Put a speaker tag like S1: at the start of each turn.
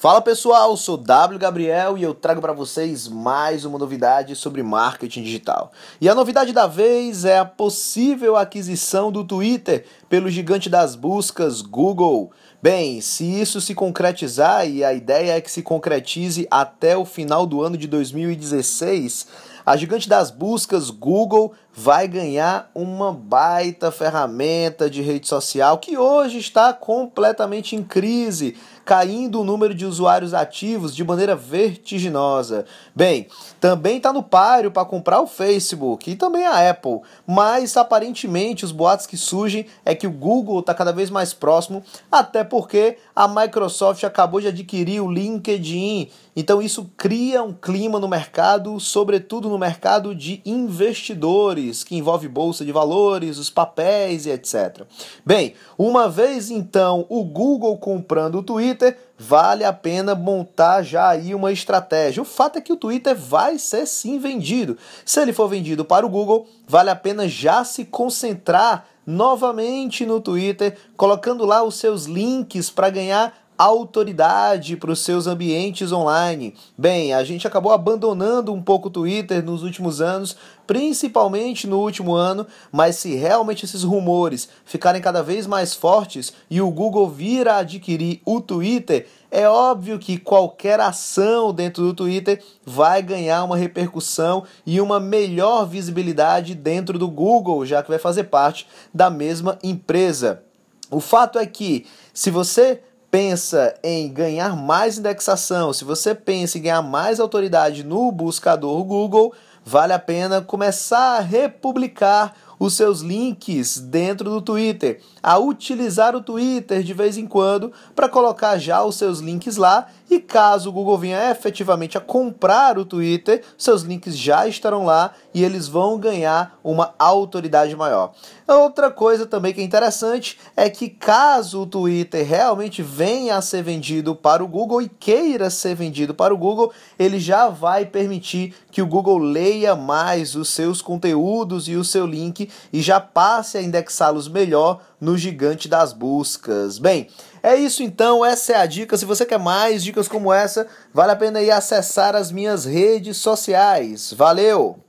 S1: Fala pessoal, sou W Gabriel e eu trago para vocês mais uma novidade sobre marketing digital. E a novidade da vez é a possível aquisição do Twitter pelo gigante das buscas Google. Bem, se isso se concretizar, e a ideia é que se concretize até o final do ano de 2016, a gigante das buscas Google vai ganhar uma baita ferramenta de rede social que hoje está completamente em crise caindo o número de usuários ativos de maneira vertiginosa. Bem, também está no páreo para comprar o Facebook e também a Apple, mas aparentemente os boatos que surgem é que o Google está cada vez mais próximo, até porque a Microsoft acabou de adquirir o LinkedIn. Então isso cria um clima no mercado, sobretudo no mercado de investidores, que envolve bolsa de valores, os papéis e etc. Bem, uma vez então o Google comprando o Twitter, vale a pena montar já aí uma estratégia. O fato é que o Twitter vai ser sim vendido. Se ele for vendido para o Google, vale a pena já se concentrar novamente no Twitter, colocando lá os seus links para ganhar autoridade para os seus ambientes online. Bem, a gente acabou abandonando um pouco o Twitter nos últimos anos, principalmente no último ano, mas se realmente esses rumores ficarem cada vez mais fortes e o Google vir a adquirir o Twitter, é óbvio que qualquer ação dentro do Twitter vai ganhar uma repercussão e uma melhor visibilidade dentro do Google, já que vai fazer parte da mesma empresa. O fato é que, se você pensa em ganhar mais indexação, se você pensa em ganhar mais autoridade no buscador Google, vale a pena começar a republicar os seus links dentro do Twitter, a utilizar o Twitter de vez em quando para colocar já os seus links lá e caso o Google venha efetivamente a comprar o Twitter, seus links já estarão lá e eles vão ganhar uma autoridade maior. Outra coisa também que é interessante é que caso o Twitter realmente venha a ser vendido para o Google e queira ser vendido para o Google, ele já vai permitir que o Google leia mais os seus conteúdos e o seu link e já passe a indexá-los melhor no gigante das buscas. Bem, é isso então, essa é a dica. Se você quer mais dicas como essa, vale a pena ir acessar as minhas redes sociais. Valeu!